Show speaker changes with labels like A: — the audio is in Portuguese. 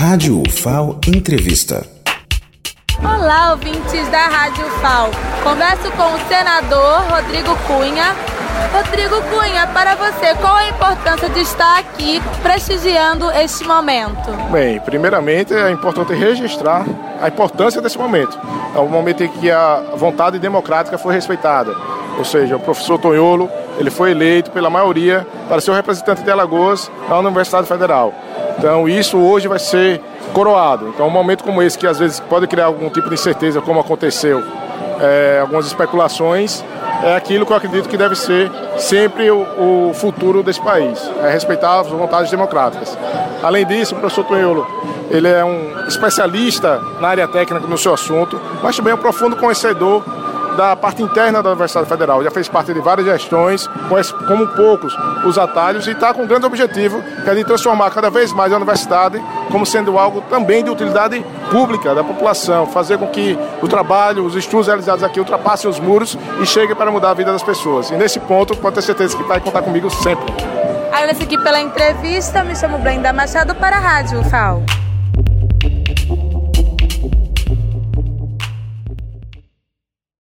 A: Rádio UFAO Entrevista.
B: Olá, ouvintes da Rádio UFAO. Converso com o senador Rodrigo Cunha. Rodrigo Cunha, para você, qual a importância de estar aqui prestigiando este momento?
C: Bem, primeiramente é importante registrar a importância desse momento. É o momento em que a vontade democrática foi respeitada. Ou seja, o professor Tonholo, ele foi eleito pela maioria para ser o representante de Alagoas na Universidade Federal. Então isso hoje vai ser coroado. Então um momento como esse, que às vezes pode criar algum tipo de incerteza, como aconteceu, é, algumas especulações, é aquilo que eu acredito que deve ser sempre o, o futuro desse país, é respeitar as vontades democráticas. Além disso, o professor Tonholo, ele é um especialista na área técnica no seu assunto, mas também é um profundo conhecedor da parte interna da Universidade Federal. Já fez parte de várias gestões, conhece como poucos os atalhos e está com um grande objetivo, que é de transformar cada vez mais a universidade como sendo algo também de utilidade pública da população, fazer com que o trabalho, os estudos realizados aqui ultrapassem os muros e cheguem para mudar a vida das pessoas. E nesse ponto, pode ter certeza que vai contar comigo sempre.
B: Agradeço aqui pela entrevista. Me chamo Brenda Machado para a Rádio FAO.